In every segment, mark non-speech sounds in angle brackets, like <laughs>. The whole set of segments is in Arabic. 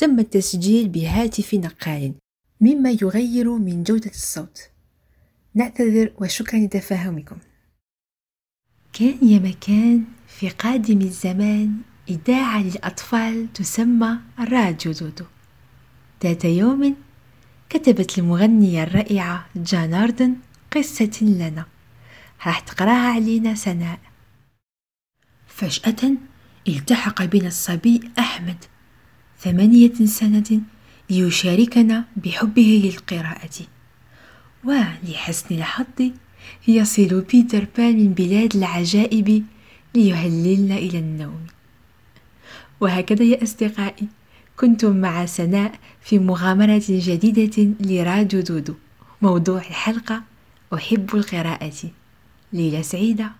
تم التسجيل بهاتف نقال مما يغير من جودة الصوت. نعتذر وشكرا لتفاهمكم. كان يا مكان في قادم الزمان إذاعة للأطفال تسمى راديو دودو. ذات يوم كتبت المغنية الرائعة جان أردن قصة لنا. راح تقراها علينا سناء. فجأة التحق بنا الصبي أحمد. ثمانية سنة ليشاركنا بحبه للقراءة. ولحسن الحظ يصل بيتر بان من بلاد العجائب ليهللنا إلى النوم. وهكذا يا أصدقائي كنتم مع سناء في مغامرة جديدة لراديو دودو موضوع الحلقة أحب القراءة. ليلة سعيدة.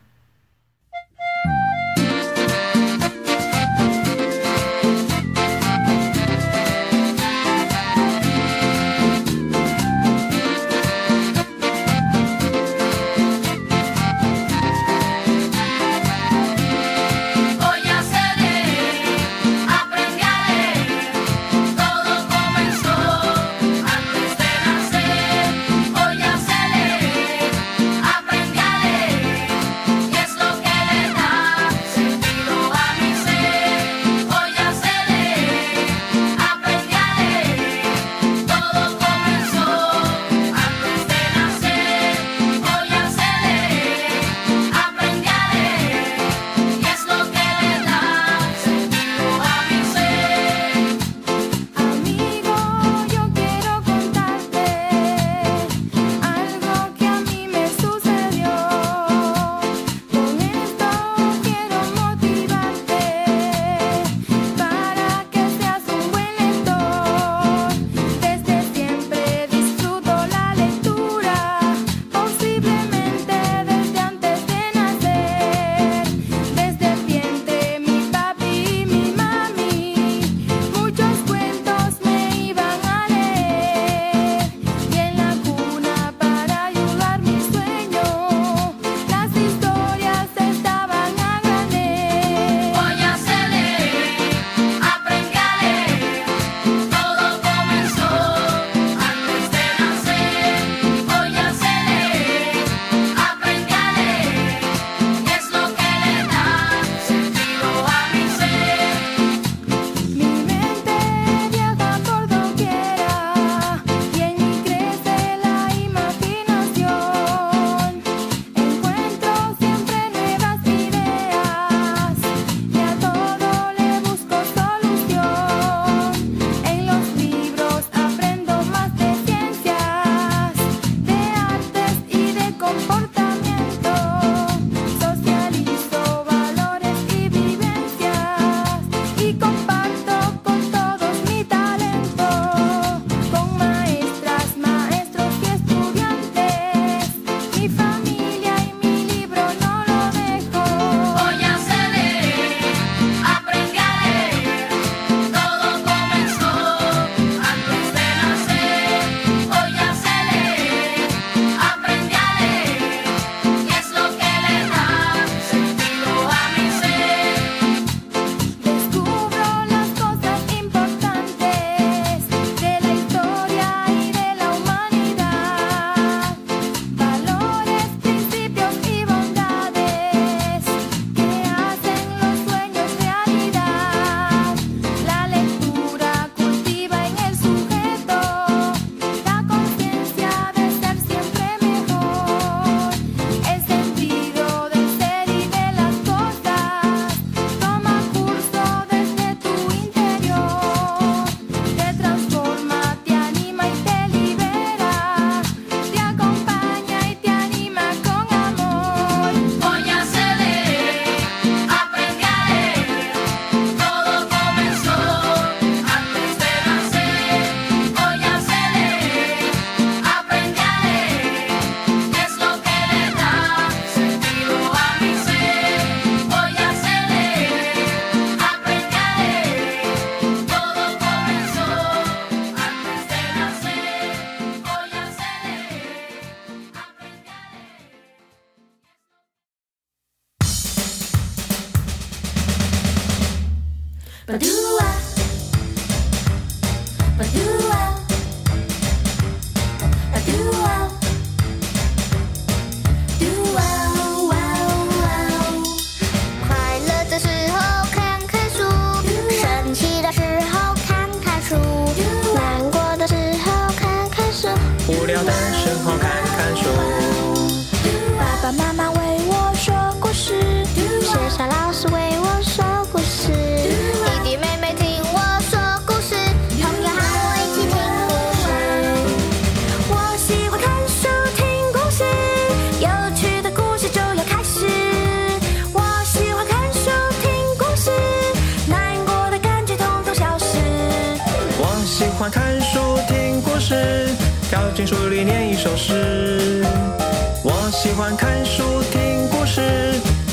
欢看书、听故事，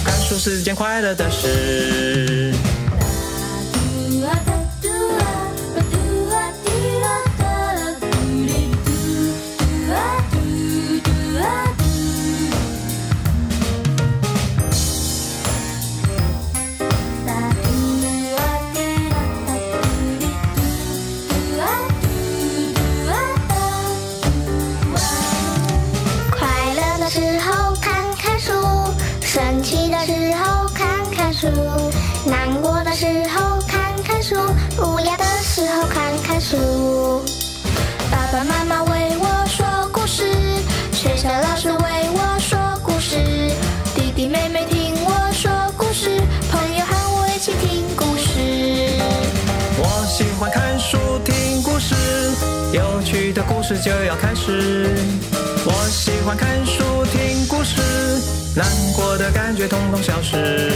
看书是件快乐的事。事就要开始。我喜欢看书听故事难过的感觉统统消失。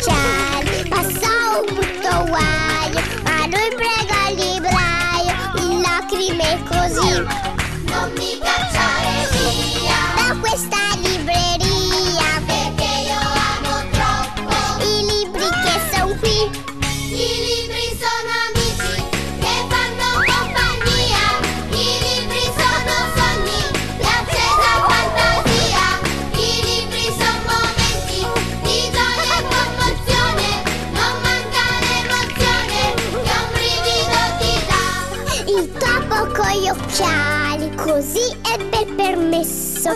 家。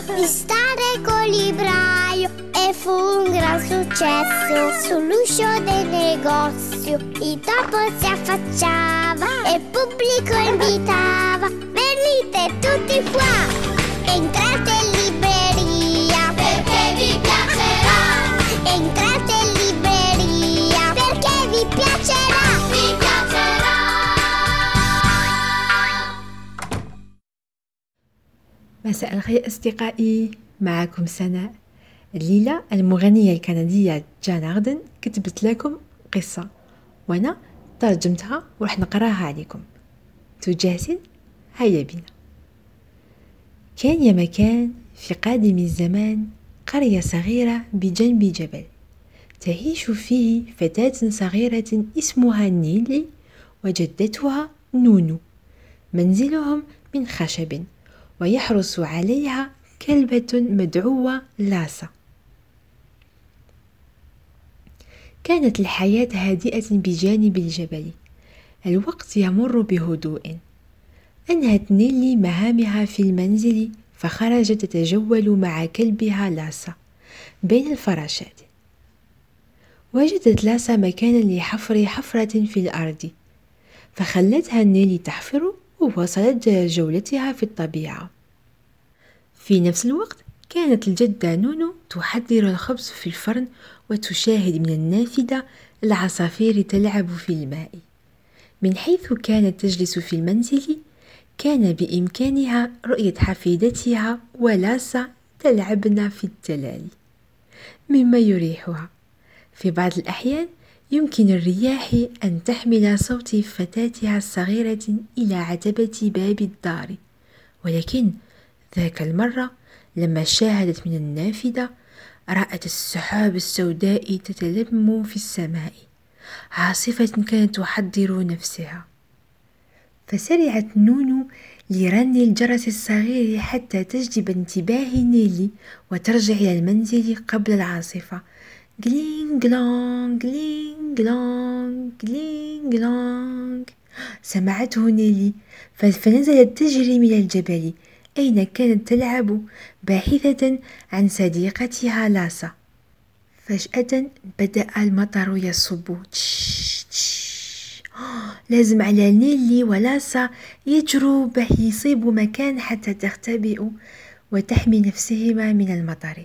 Di stare col libraio e fu un gran successo. Sull'uscio del negozio il topo si affacciava e il pubblico invitava. Venite tutti qua, entrate in libreria perché vi piacerà. Entrate مساء الخير أصدقائي معكم سناء. الليلة المغنية الكندية جان أردن كتبت لكم قصة وأنا ترجمتها وراح نقراها عليكم. تو؟ هيا بنا كان يا مكان في قادم الزمان قرية صغيرة بجنب جبل تعيش فيه فتاة صغيرة اسمها نيلي وجدتها نونو. منزلهم من خشب. ويحرس عليها كلبة مدعوة لاسا. كانت الحياة هادئة بجانب الجبل. الوقت يمر بهدوء. أنهت نيلي مهامها في المنزل فخرجت تتجول مع كلبها لاسا بين الفراشات. وجدت لاسا مكانا لحفر حفرة في الأرض فخلتها نيلي تحفر وواصلت جولتها في الطبيعة. في نفس الوقت كانت الجدة نونو تحضر الخبز في الفرن وتشاهد من النافذة العصافير تلعب في الماء. من حيث كانت تجلس في المنزل كان بإمكانها رؤية حفيدتها ولاسا تلعبن في التلال. مما يريحها. في بعض الأحيان يمكن الرياح أن تحمل صوت فتاتها الصغيرة إلى عتبة باب الدار. ولكن ذاك المرة لما شاهدت من النافذة رأت السحاب السوداء تتلم في السماء. عاصفة كانت تحضر نفسها. فسرعت نونو لرن الجرس الصغير حتى تجذب انتباه نيلي وترجع إلى المنزل قبل العاصفة. جلينج جلونج جلينج جلونج جلينج جلونج سمعته نيلي فنزلت تجري من الجبل. أين كانت تلعب؟ باحثة عن صديقتها لاسا. فجأة بدأ المطر يصب. <gasps> لازم على نيلي ولاسا يجروا باش يصيبوا مكان حتى تختبئ وتحمي نفسهما من المطر.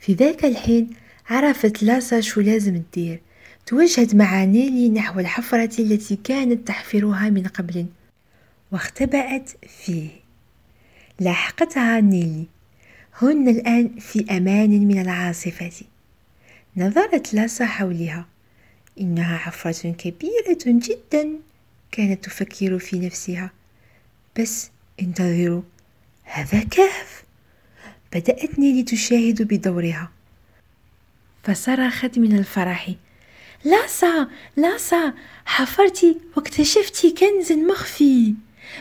في ذاك الحين عرفت لاسا شو لازم تدير. توجهت مع نيلي نحو الحفرة التي كانت تحفرها من قبل. واختبأت فيه. لاحقتها نيلي. هن الآن في أمان من العاصفة. نظرت لاسا حولها. إنها حفرة كبيرة جدا كانت تفكر في نفسها. بس انتظروا. هذا كهف. بدأت نيلي تشاهد بدورها. فصرخت من الفرح. لاسا لاسا حفرت واكتشفت كنز مخفي.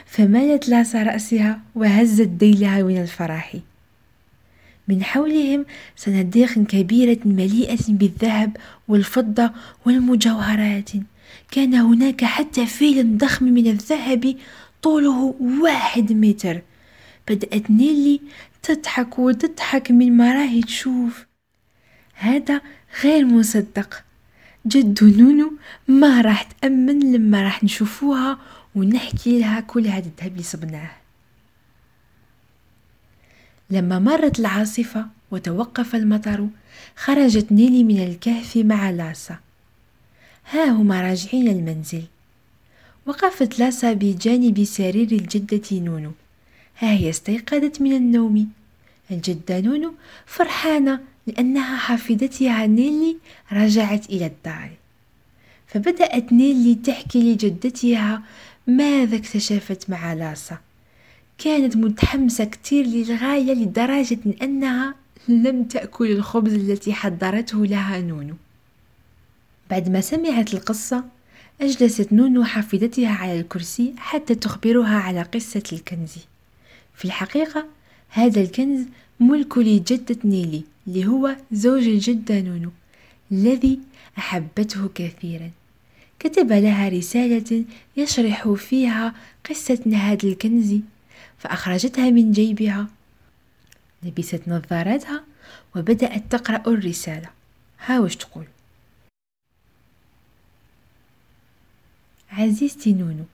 فمالت لاسا رأسها وهزت ديلها من الفرح. من حولهم صناديق كبيرة مليئة بالذهب والفضة والمجوهرات. كان هناك حتى فيل ضخم من الذهب طوله واحد متر. بدأت نيلي تضحك وتضحك من ما راهي تشوف. هذا غير مصدق. جد نونو ما راح تأمن لما راح نشوفوها ونحكي لها كل هذا الذهب اللي صبناه. لما مرت العاصفة وتوقف المطر خرجت نيلي من الكهف مع لاسا. ها هما راجعين المنزل وقفت لاسا بجانب سرير الجدة نونو. ها هي استيقظت من النوم. الجدة نونو فرحانة لأنها حفيدتها نيلي رجعت إلى الدار. فبدأت نيلي تحكي لجدتها ماذا اكتشفت مع لاسا. كانت متحمسة كتير للغاية لدرجة أنها لم تأكل الخبز التي حضرته لها نونو. بعد ما سمعت القصة أجلست نونو حفيدتها على الكرسي حتى تخبرها على قصة الكنز. في الحقيقة هذا الكنز ملك لجدة نيلي. اللي هو زوج الجدة نونو الذي أحبته كثيرا. كتب لها رسالة يشرح فيها قصة هاد الكنز فأخرجتها من جيبها. لبست نظاراتها وبدأت تقرأ الرسالة. ها وش تقول؟ عزيزتي نونو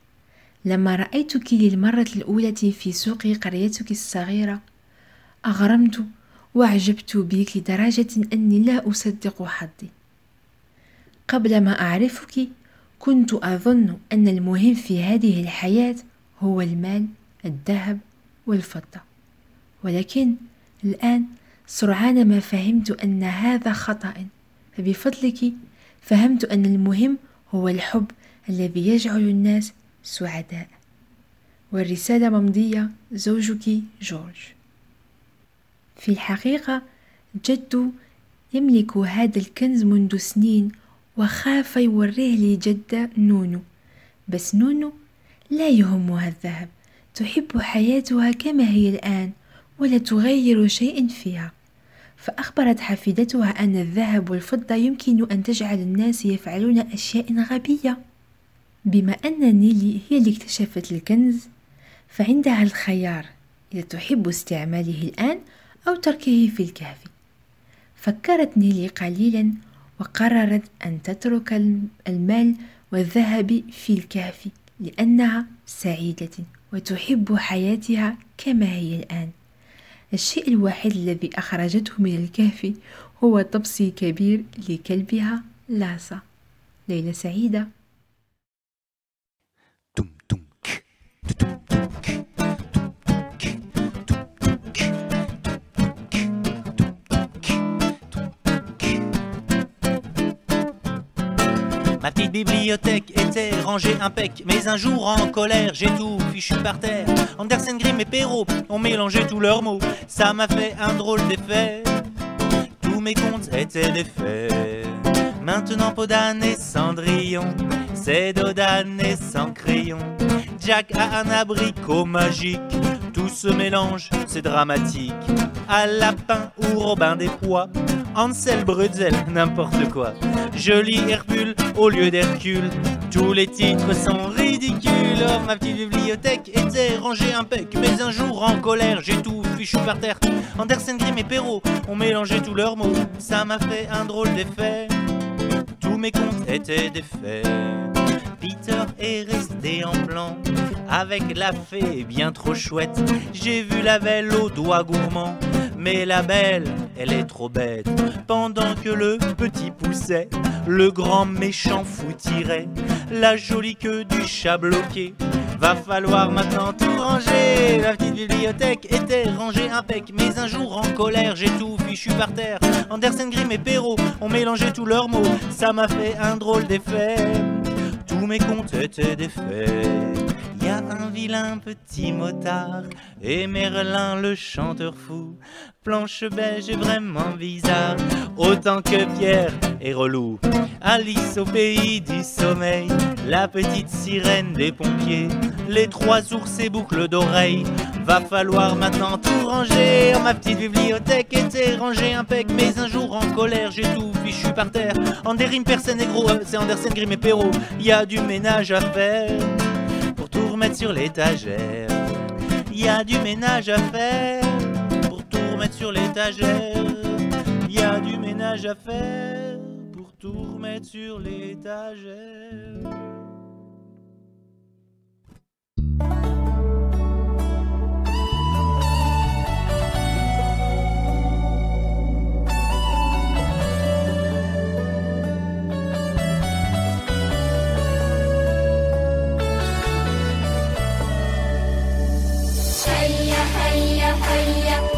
لما رأيتك للمرة الأولى في سوق قريتك الصغيرة أغرمت وأعجبت بك لدرجة أني لا أصدق حظي. قبل ما أعرفك كنت أظن أن المهم في هذه الحياة هو المال الذهب والفضة. ولكن الآن سرعان ما فهمت أن هذا خطأ. فبفضلك فهمت أن المهم هو الحب الذي يجعل الناس سعداء. والرسالة ممضية زوجك جورج. في الحقيقة جد يملك هذا الكنز منذ سنين وخاف يوريه لجدة نونو. بس نونو لا يهمها الذهب تحب حياتها كما هي الآن ولا تغير شيء فيها. فأخبرت حفيدتها أن الذهب والفضة يمكن أن تجعل الناس يفعلون أشياء غبية. بما أن نيلي هي اللي اكتشفت الكنز فعندها الخيار. إذا تحب استعماله الآن أو تركه في الكهف. فكرت نيلي قليلا وقررت أن تترك المال والذهب في الكهف لأنها سعيدة وتحب حياتها كما هي الآن. الشيء الوحيد الذي أخرجته من الكهف هو طبسي كبير لكلبها لاسا. ليلة سعيدة. Ma petite bibliothèque était rangée impec, mais un jour en colère, j'ai tout fichu par terre. Andersen, Grimm et Perrault ont mélangé tous leurs mots, ça m'a fait un drôle d'effet. Tous mes comptes étaient des faits. Maintenant Podane et Cendrillon, c'est Dodane et sans crayon. Jack a un abricot magique, tout se mélange, c'est dramatique. À lapin ou Robin des Pois, Ansel Brutzel, <laughs> n'importe quoi. Je lis Hercule au lieu d'Hercule. Tous les titres sont ridicules. Ma petite bibliothèque était rangée impec. Mais un jour en colère, j'ai tout fichu par terre. Andersen, Grimm et Perrault ont mélangé tous leurs mots. Ça m'a fait un drôle d'effet. Tous mes comptes étaient des faits. Peter est resté en blanc avec la fée bien trop chouette. J'ai vu la belle aux doigts gourmands, mais la belle, elle est trop bête. Pendant que le petit poussait, le grand méchant fou tirait la jolie queue du chat bloqué. Va falloir maintenant tout ranger. La petite bibliothèque était rangée impec, mais un jour en colère, j'ai tout fichu par terre. Andersen, Grimm et Perrault ont mélangé tous leurs mots. Ça m'a fait un drôle d'effet. Tous mes comptes étaient des faits. Y a un vilain petit motard et Merlin le chanteur fou. Planche beige est vraiment bizarre, autant que Pierre est relou. Alice au pays du sommeil, la petite sirène des pompiers, les trois ours et boucles d'oreilles. Va falloir maintenant tout ranger. Ma petite bibliothèque était rangée impec, mais un jour en colère, j'ai tout fichu par terre. Anderim, personne et gros, c'est Andersen, Grimm et Perrault. Y a du ménage à faire remettre sur l'étagère. Y a du ménage à faire pour tout remettre sur l'étagère. Y a du ménage à faire pour tout remettre sur l'étagère. هيا هيا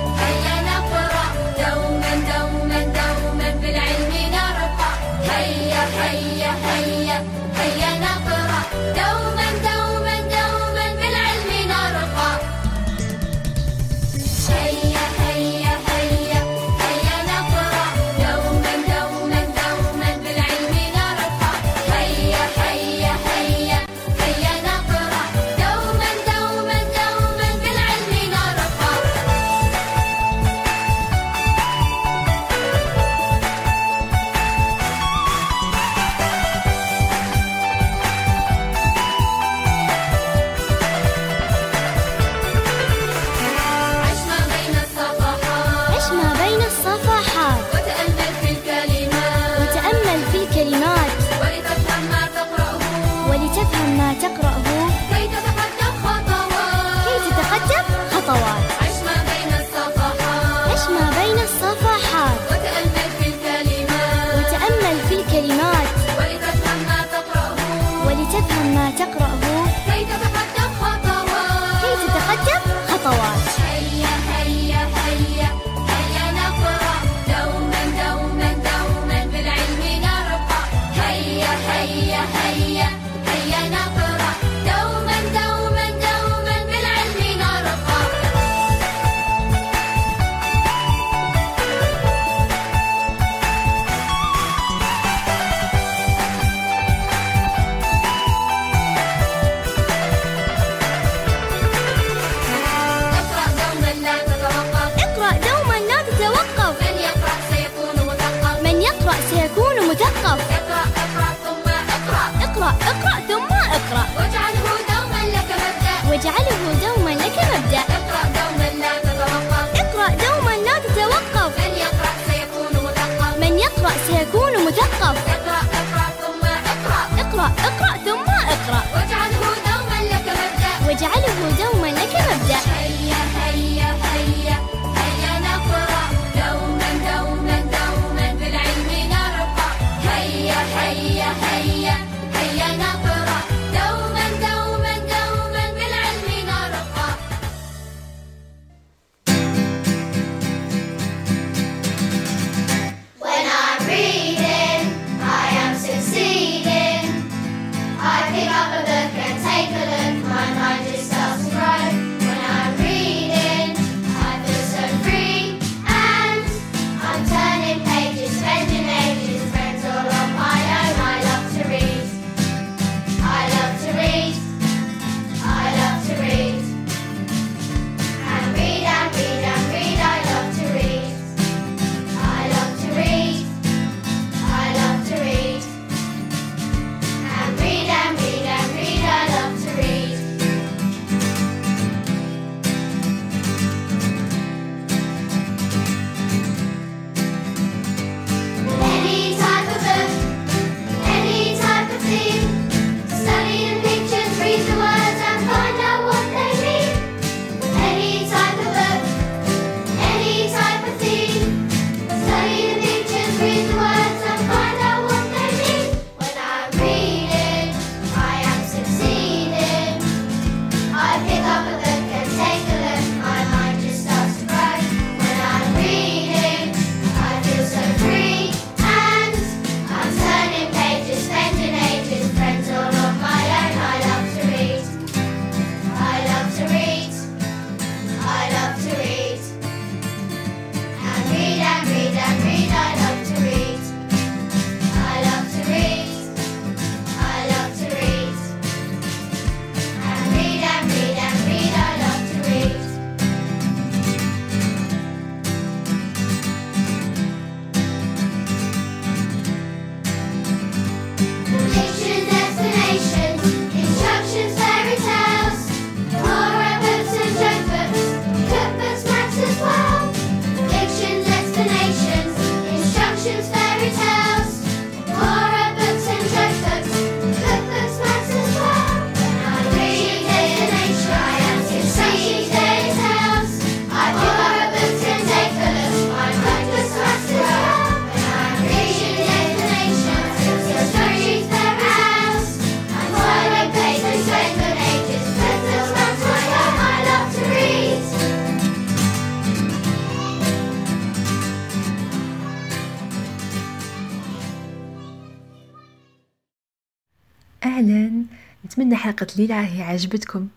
حلقة الليلة هي عجبتكم.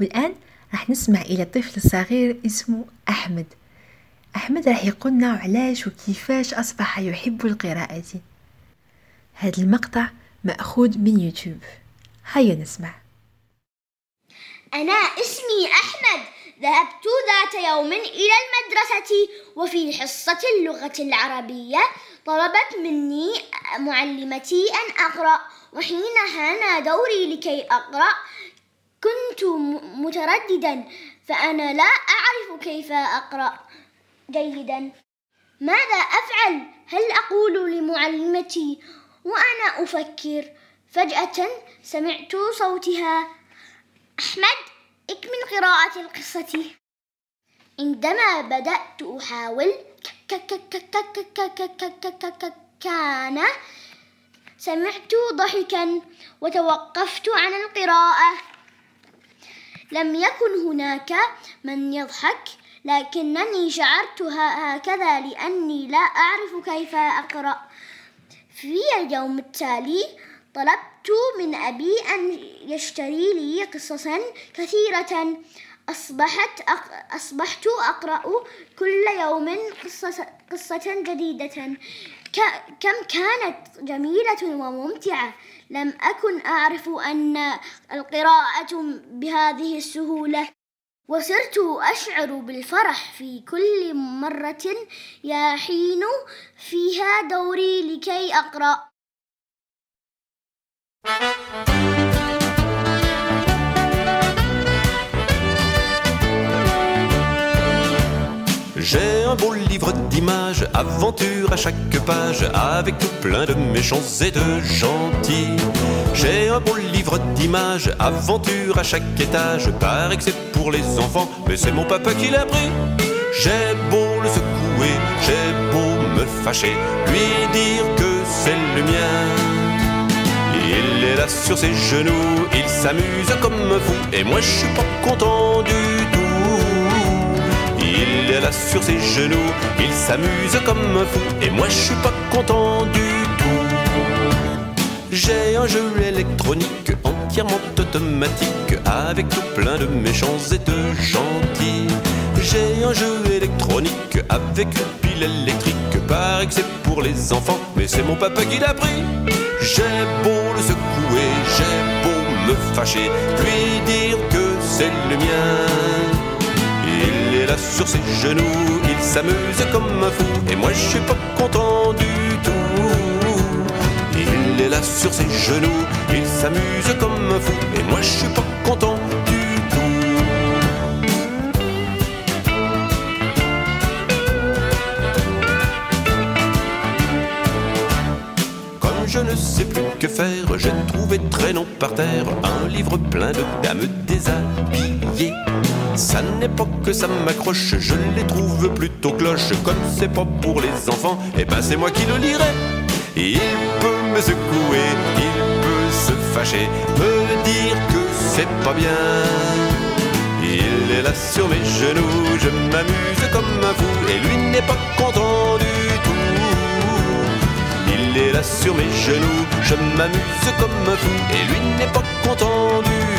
والآن راح نسمع إلى طفل صغير اسمه أحمد. أحمد راح يقولنا علاش وكيفاش أصبح يحب القراءة. هذا المقطع مأخوذ من يوتيوب. هيا نسمع. أنا اسمي أحمد. ذهبت ذات يوم إلى المدرسة وفي حصة اللغة العربية طلبت مني معلمتي أن أقرأ. وحين حان دوري لكي أقرأ كنت مترددا فأنا لا أعرف كيف أقرأ جيدا ماذا أفعل؟ هل أقول لمعلمتي؟ وأنا أفكر فجأة سمعت صوتها أحمد اكمل قراءة القصة عندما بدأت أحاول كان سمعت ضحكا وتوقفت عن القراءة. لم يكن هناك من يضحك لكنني شعرت هكذا لأني لا أعرف كيف أقرأ. في اليوم التالي طلبت من أبي أن يشتري لي قصصا كثيرة. أصبحت أق... أصبحت أقرأ كل يوم قصة, قصة جديدة. كم كانت جميلة وممتعة. لم أكن أعرف أن القراءة بهذه السهولة. وصرت أشعر بالفرح في كل مرة يحين فيها دوري لكي أقرأ. J'ai un beau livre d'images, aventures à chaque page, avec tout plein de méchants et de gentils. J'ai un beau livre d'images, aventures à chaque étage, paraît que pour les enfants, mais c'est mon papa qui l'a pris. J'ai beau le secouer, j'ai beau me fâcher, lui dire que c'est le mien. Il est là sur ses genoux, il s'amuse comme un fou, et moi je suis pas content du tout. Sur ses genoux, il s'amuse comme un fou, et moi je suis pas content du tout. J'ai un jeu électronique entièrement automatique, avec tout plein de méchants et de gentils. J'ai un jeu électronique avec une pile électrique, paraît que c'est pour les enfants, mais c'est mon papa qui l'a pris. J'ai beau le secouer, j'ai beau me fâcher, lui dire que c'est le mien. Là sur ses genoux, il s'amuse comme un fou, et moi je suis pas content du tout. Il est là sur ses genoux, il s'amuse comme un fou, et moi je suis pas content du tout. Comme je ne sais plus que faire, j'ai trouvé traînant par terre un livre plein de dames déshabillées. Ça n'est pas que ça m'accroche, je les trouve plutôt cloche. Comme c'est pas pour les enfants, et ben c'est moi qui le lirai. Il peut me secouer, il peut se fâcher, me dire que c'est pas bien. Il est là sur mes genoux, je m'amuse comme un fou, et lui n'est pas content du tout. Il est là sur mes genoux, je m'amuse comme un fou, et lui n'est pas content du tout.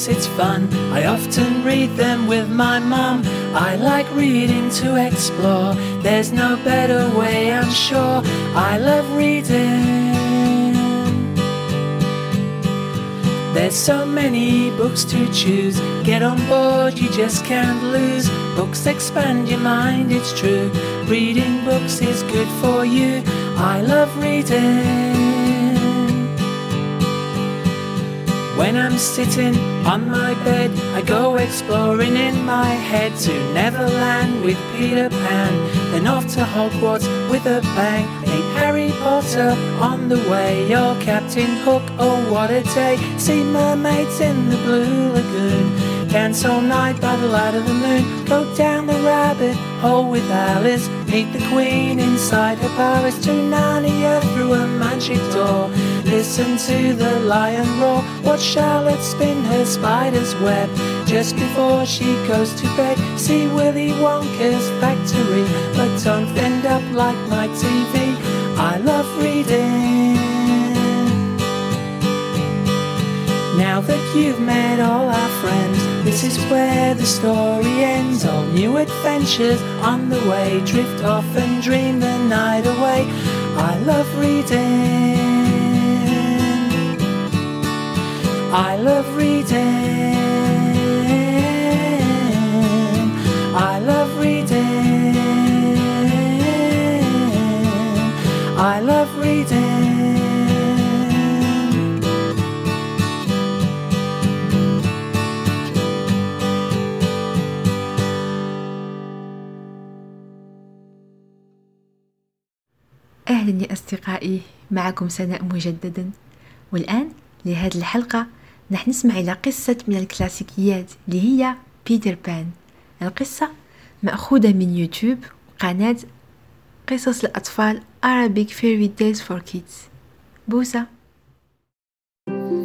Books, it's fun. I often read them with my mum. I like reading to explore. There's no better way, I'm sure. I love reading. There's so many books to choose. Get on board, you just can't lose. Books expand your mind, it's true. Reading books is good for you. I love reading. When I'm sitting on my bed, I go exploring in my head to Neverland with Peter Pan, then off to Hogwarts with a bang. Meet Harry Potter on the way, you're Captain Hook, oh what a day. See mermaids in the blue lagoon, dance all night by the light of the moon. Go down the rabbit hole with Alice, meet the Queen inside her palace. To Narnia through a magic door. Listen to the lion roar. Watch Charlotte spin her spider's web. Just before she goes to bed, see Willy Wonka's factory. But don't end up like my TV. I love reading. Now that you've met all our friends, this is where the story ends. All new adventures on the way. Drift off and dream the night away. I love reading. I love reading. I love reading. I love reading. أهلا يا أصدقائي معكم سناء مجددا. والآن لهذه الحلقة رح نسمع إلى قصة من الكلاسيكيات اللي هي بيتر بان القصة مأخوذة من يوتيوب قناة قصص الأطفال Arabic Fairy Tales for Kids. بوسة.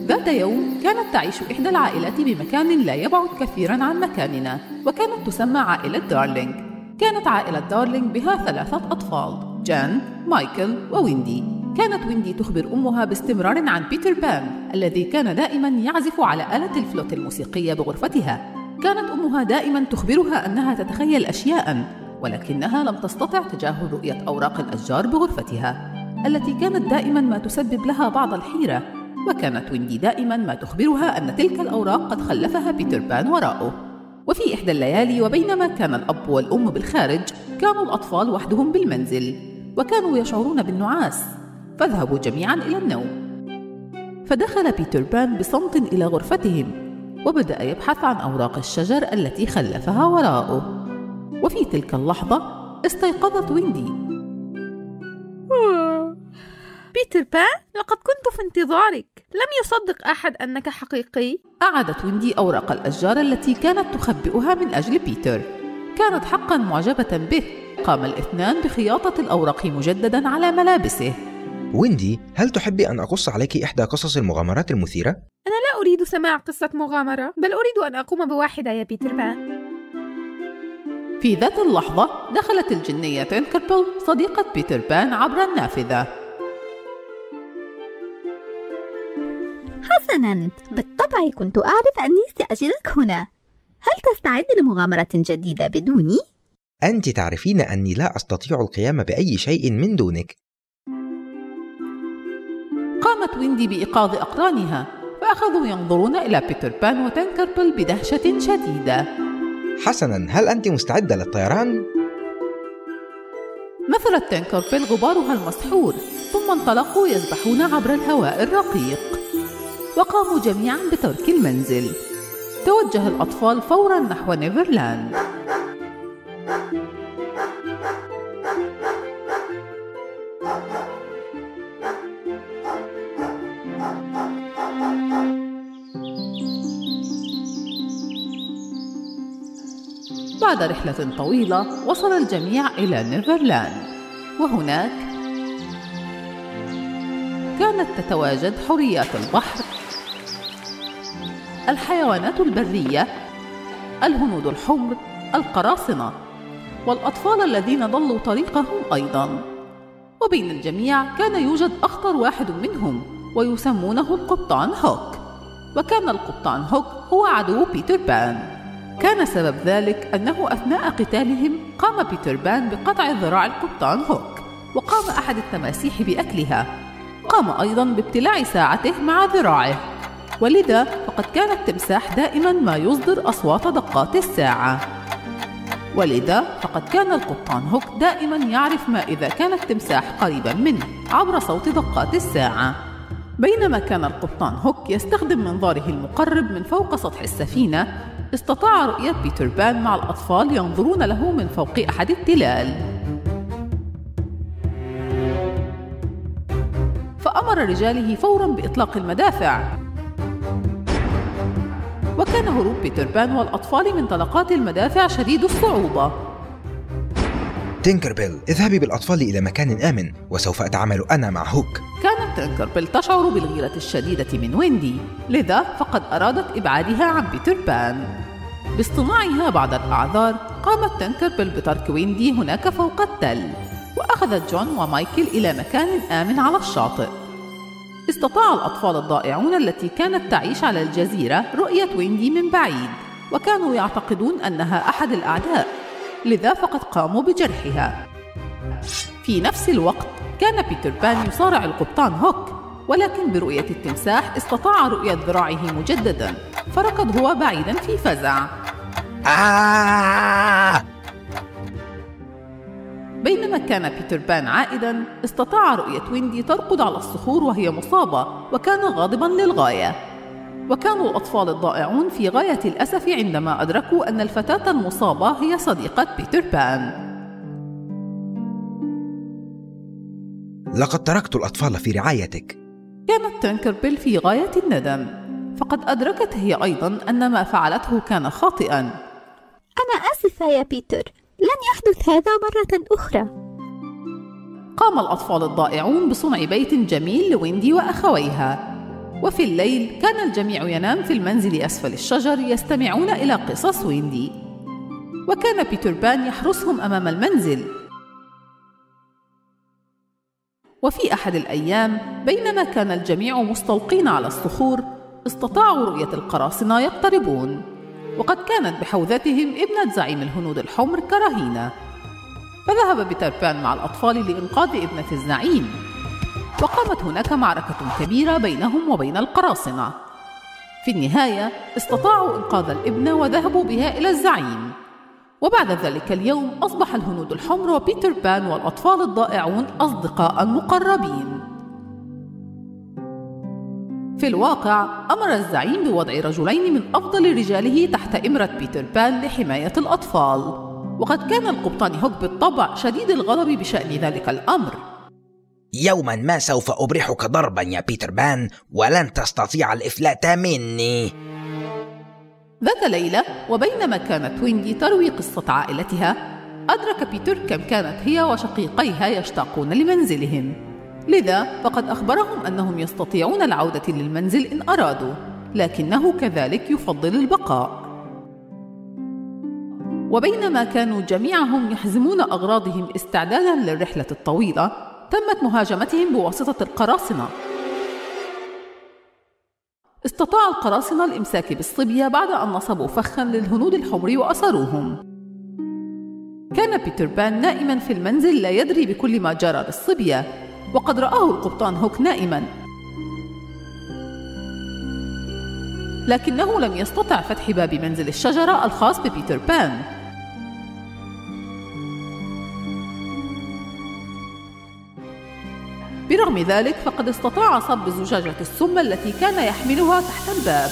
ذات يوم كانت تعيش إحدى العائلات بمكان لا يبعد كثيرا عن مكاننا وكانت تسمى عائلة دارلينج كانت عائلة دارلينج بها ثلاثة أطفال. جان، مايكل وويندي. كانت ويندي تخبر أمها باستمرار عن بيتر بان الذي كان دائما يعزف على آلة الفلوت الموسيقية بغرفتها. كانت أمها دائما تخبرها أنها تتخيل أشياء ولكنها لم تستطع تجاهل رؤية أوراق الأشجار بغرفتها التي كانت دائما ما تسبب لها بعض الحيرة. وكانت ويندي دائما ما تخبرها أن تلك الأوراق قد خلفها بيتر بان وراءه وفي إحدى الليالي وبينما كان الأب والأم بالخارج كانوا الأطفال وحدهم بالمنزل. وكانوا يشعرون بالنعاس. فذهبوا جميعا إلى النوم. فدخل بيتر بان بصمت إلى غرفتهم وبدأ يبحث عن أوراق الشجر التي خلفها وراءه. وفي تلك اللحظة استيقظت ويندي. بيتر بان لقد كنت في انتظارك. لم يصدق أحد أنك حقيقي. أعادت ويندي أوراق الأشجار التي كانت تخبئها من أجل بيتر. كانت حقا معجبة به. قام الاثنان بخياطة الأوراق مجددا على ملابسه. ويندي هل تحبي أن أقص عليك إحدى قصص المغامرات المثيرة؟ أنا لا أريد سماع قصة مغامرة بل أريد أن أقوم بواحدة يا بيتر بان. في ذات اللحظة دخلت الجنية تينكربل صديقة بيتر بان عبر النافذة. حسنا. بالطبع كنت أعرف أني سأجدك هنا. هل تستعد لمغامرة جديدة بدوني؟ أنت تعرفين أني لا أستطيع القيام بأي شيء من دونك قامت ويندي بإيقاظ أقرانها فأخذوا ينظرون إلى بيتر بان وتنكربل بدهشة شديدة حسنا هل أنت مستعدة للطيران؟ نثرت تنكربل غبارها المسحور ثم انطلقوا يسبحون عبر الهواء الرقيق وقاموا جميعا بترك المنزل توجه الأطفال فورا نحو نيفرلاند. بعد رحلة طويلة وصل الجميع إلى نيفرلاند. وهناك كانت تتواجد حوريات البحر الحيوانات البرية الهنود الحمر القراصنة والأطفال الذين ضلوا طريقهم أيضا. وبين الجميع كان يوجد أخطر واحد منهم ويسمونه القبطان هوك. وكان القبطان هوك هو عدو بيتر بان. كان سبب ذلك أنه أثناء قتالهم قام بيتر بان بقطع ذراع القبطان هوك وقام أحد التماسيح بأكلها. قام أيضا بابتلاع ساعته مع ذراعه. ولذا فقد كان التمساح دائما ما يصدر أصوات دقات الساعة. ولذا فقد كان القبطان هوك دائما يعرف ما إذا كان التمساح قريبا منه عبر صوت دقات الساعة. بينما كان القبطان هوك يستخدم منظاره المقرب من فوق سطح السفينة استطاع رؤية بيتر بان مع الأطفال ينظرون له من فوق أحد التلال. فأمر رجاله فورا بإطلاق المدافع. وكان هروب بيتر بان والأطفال من طلقات المدافع شديد الصعوبة. تينكربيل اذهبي بالأطفال إلى مكان آمن وسوف أتعامل أنا مع هوك كانت تنكربل تشعر بالغيرة الشديدة من ويندي لذا فقد أرادت إبعادها عن بيتر بان باصطناعها بعض الأعذار قامت تنكربل بترك ويندي هناك فوق التل وأخذت جون ومايكل إلى مكان آمن على الشاطئ. استطاع الأطفال الضائعون التي كانت تعيش على الجزيرة رؤية ويندي من بعيد وكانوا يعتقدون أنها أحد الأعداء لذا فقد قاموا بجرحها في نفس الوقت كان بيتر بان يصارع القبطان هوك ولكن برؤية التمساح استطاع رؤية ذراعه مجددا فركض هو بعيدا في فزع آه! بينما كان بيتر بان عائدا استطاع رؤية ويندي ترقد على الصخور وهي مصابة وكان غاضبا للغاية. وكانوا الأطفال الضائعون في غاية الأسف عندما أدركوا أن الفتاة المصابة هي صديقة بيتر بان. لقد تركت الأطفال في رعايتك. كانت تنكربل في غاية الندم. فقد أدركت هي أيضا أن ما فعلته كان خاطئا. أنا آسفة يا بيتر. لن يحدث هذا مرة أخرى. قام الأطفال الضائعون بصنع بيت جميل لويندي وأخويها. وفي الليل كان الجميع ينام في المنزل أسفل الشجر يستمعون إلى قصص ويندي. وكان بيتر بان يحرسهم أمام المنزل. وفي أحد الأيام بينما كان الجميع مستلقين على الصخور استطاعوا رؤية القراصنة يقتربون. وقد كانت بحوزتهم ابنة زعيم الهنود الحمر كرهينة. فذهب بيتر بان مع الأطفال لإنقاذ ابنة الزعيم. وقامت هناك معركة كبيرة بينهم وبين القراصنة. في النهاية استطاعوا إنقاذ الابنة وذهبوا بها إلى الزعيم. وبعد ذلك اليوم أصبح الهنود الحمر وبيتر بان والأطفال الضائعون أصدقاء مقربين. في الواقع أمر الزعيم بوضع رجلين من أفضل رجاله تحت إمرة بيتر بان لحماية الأطفال. وقد كان القبطان هوك بالطبع شديد الغضب بشأن ذلك الأمر. يوما ما سوف أبرحك ضربا يا بيتر بان ولن تستطيع الإفلات مني. ذات ليلة وبينما كانت ويندي تروي قصة عائلتها أدرك بيتر كم كانت هي وشقيقيها يشتاقون لمنزلهم. لذا فقد أخبرهم أنهم يستطيعون العودة للمنزل إن أرادوا لكنه كذلك يفضل البقاء. وبينما كانوا جميعهم يحزمون أغراضهم استعدادا للرحلة الطويلة تمت مهاجمتهم بواسطة القراصنة. استطاع القراصنة الإمساك بالصبية بعد أن نصبوا فخا للهنود الحمر وأسروهم. كان بيتر بان نائما في المنزل لا يدري بكل ما جرى للصبية وقد رآه القبطان هوك نائما. لكنه لم يستطع فتح باب منزل الشجرة الخاص ببيتر بان. برغم ذلك فقد استطاع صب زجاجة السم التي كان يحملها تحت الباب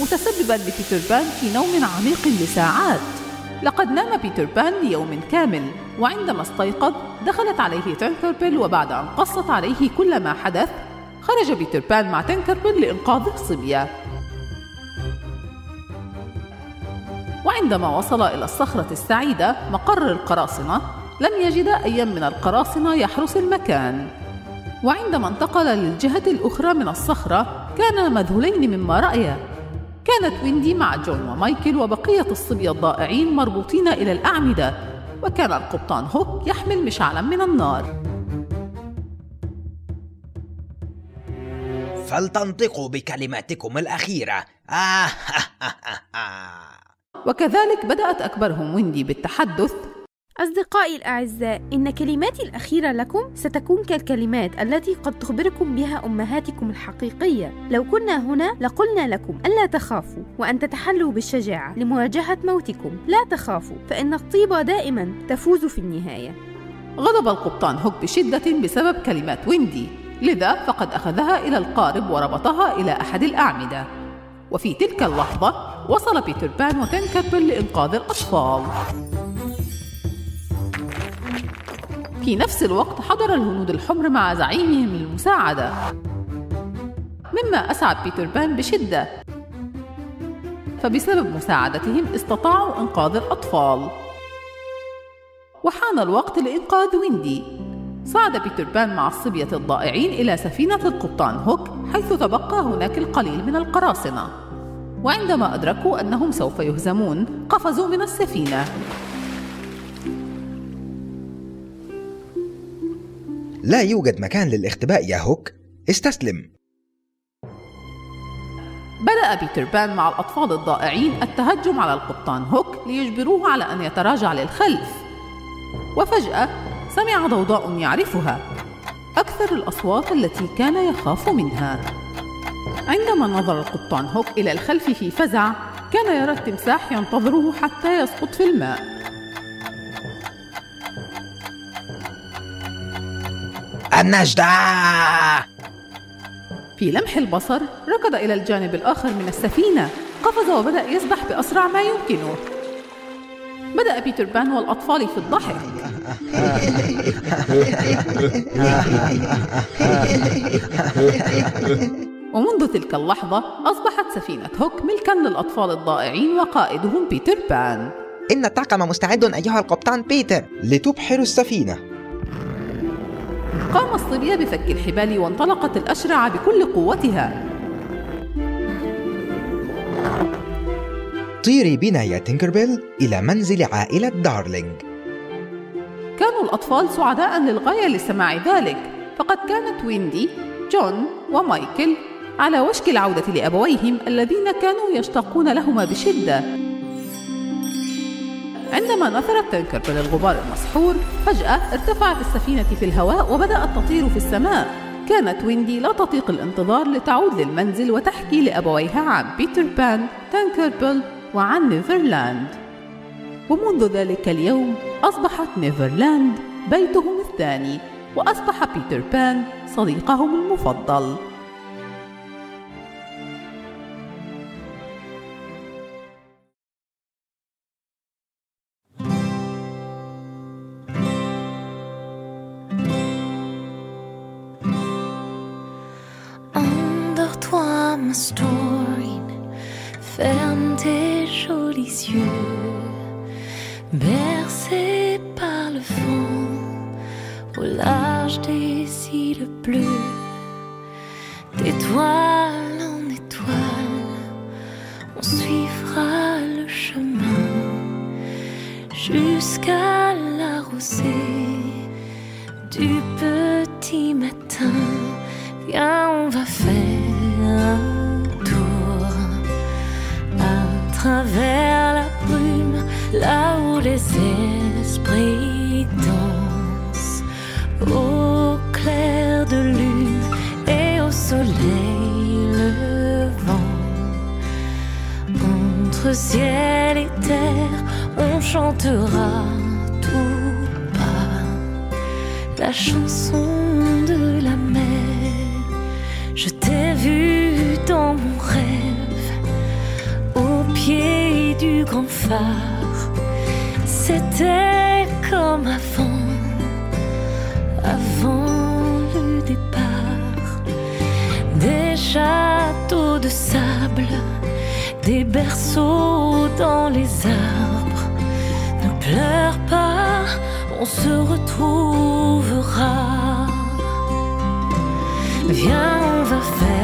متسببا لبيتر بان في نوم عميق لساعات. لقد نام بيتر بان ليوم كامل وعندما استيقظ دخلت عليه تنكربل وبعد أن قصت عليه كل ما حدث خرج بيتر بان مع تنكربل لإنقاذ الصبية وعندما وصل إلى الصخرة السعيدة مقر القراصنة لم يجد أي من القراصنة يحرس المكان. وعندما انتقل للجهة الأخرى من الصخرة كان مذهولين مما رأيا. كانت ويندي مع جون ومايكل وبقية الصبية الضائعين مربوطين إلى الأعمدة وكان القبطان هوك يحمل مشعلا من النار. فلتنطقوا بكلماتكم الأخيرة. <laughs> وكذلك بدأت أكبرهم ويندي بالتحدث أصدقائي الأعزاء إن كلماتي الأخيرة لكم ستكون كالكلمات التي قد تخبركم بها أمهاتكم الحقيقية. لو كنا هنا لقلنا لكم ألا تخافوا وأن تتحلوا بالشجاعة لمواجهة موتكم. لا تخافوا فإن الطيبة دائما تفوز في النهاية. غضب القبطان هوك بشدة بسبب كلمات ويندي. لذا فقد أخذها إلى القارب وربطها إلى أحد الأعمدة. وفي تلك اللحظة وصل بيتر بان وتنكربل لإنقاذ الأطفال. في نفس الوقت حضر الهنود الحمر مع زعيمهم للمساعدة. مما أسعد بيتر بان بشدة. فبسبب مساعدتهم استطاعوا إنقاذ الأطفال. وحان الوقت لإنقاذ ويندي. صعد بيتر بان مع الصبية الضائعين إلى سفينة القبطان هوك حيث تبقى هناك القليل من القراصنة. وعندما أدركوا أنهم سوف يهزمون قفزوا من السفينة. لا يوجد مكان للاختباء يا هوك. استسلم. بدأ بيتر بان مع الأطفال الضائعين التهجم على القبطان هوك ليجبروه على أن يتراجع للخلف. وفجأة سمع ضوضاء يعرفها. أكثر الأصوات التي كان يخاف منها. عندما نظر القبطان هوك إلى الخلف في فزع كان يرى التمساح ينتظره حتى يسقط في الماء. النجدة. في لمح البصر ركض إلى الجانب الآخر من السفينة. قفز وبدأ يسبح بأسرع ما يمكنه. بدأ بيتر بان والأطفال في الضحك. ومنذ تلك اللحظة أصبحت سفينة هوك ملكا للأطفال الضائعين وقائدهم بيتر بان. إن الطاقم مستعد أيها القبطان بيتر لتبحر السفينة. قام الصبية بفك الحبال وانطلقت الأشرعة بكل قوتها. طيري بنا يا تينكربيل إلى منزل عائلة دارلينج كانوا الأطفال سعداء للغاية لسماع ذلك فقد كانت ويندي جون ومايكل على وشك العودة لأبويهم الذين كانوا يشتاقون لهما بشدة. عندما نثرت تنكربل الغبار المسحور فجأة ارتفعت السفينة في الهواء وبدأت تطير في السماء. كانت ويندي لا تطيق الانتظار لتعود للمنزل وتحكي لأبويها عن بيتر بان تنكربل وعن نيفرلاند. ومنذ ذلك اليوم أصبحت نيفرلاند بيتهم الثاني وأصبح بيتر بان صديقهم المفضل. Endors-toi, ma story. Ferme tes jolis yeux, bercé par le vent. Au large des îles bleues, d'étoile en étoile, on suivra le chemin jusqu'à la rosée Ciel et terre, on chantera tout bas la chanson de la mer. Je t'ai vu dans mon rêve, au pied du grand phare. Berceaux dans les arbres. Ne pleure pas, on se retrouvera. Viens, on va faire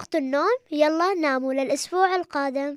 وقت النوم يلا ناموا للأسبوع القادم.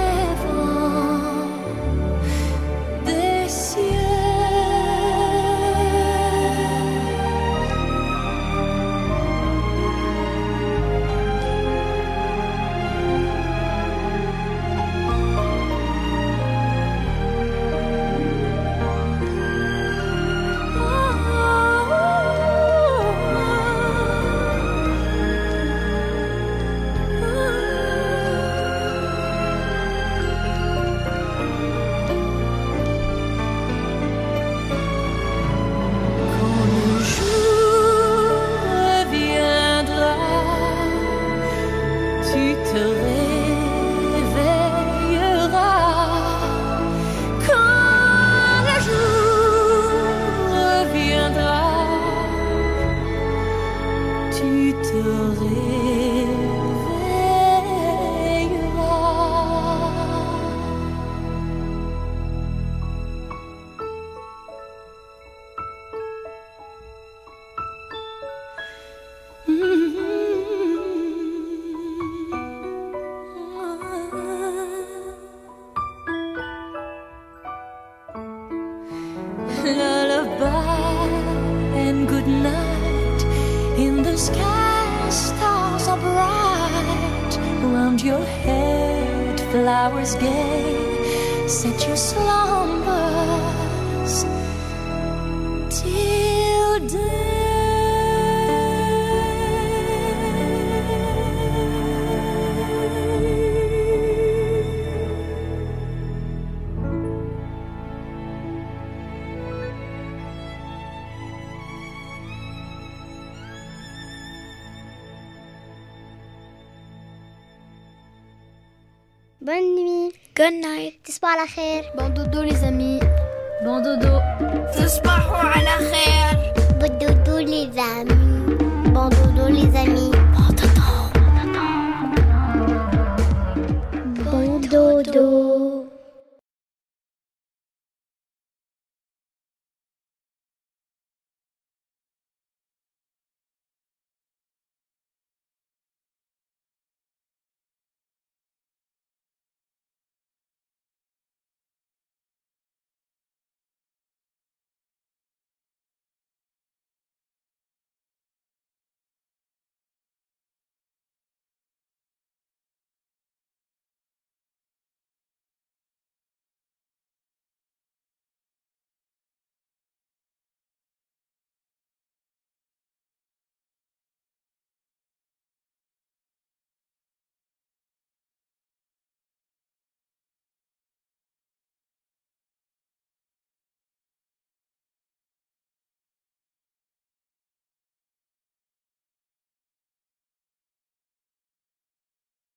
set your slumbers till day. Good night. تصبحوا على خير. Bon dodo les amis. Bon dodo. تصبحوا على خير. Bon dodo les amis. Bon dodo les amis.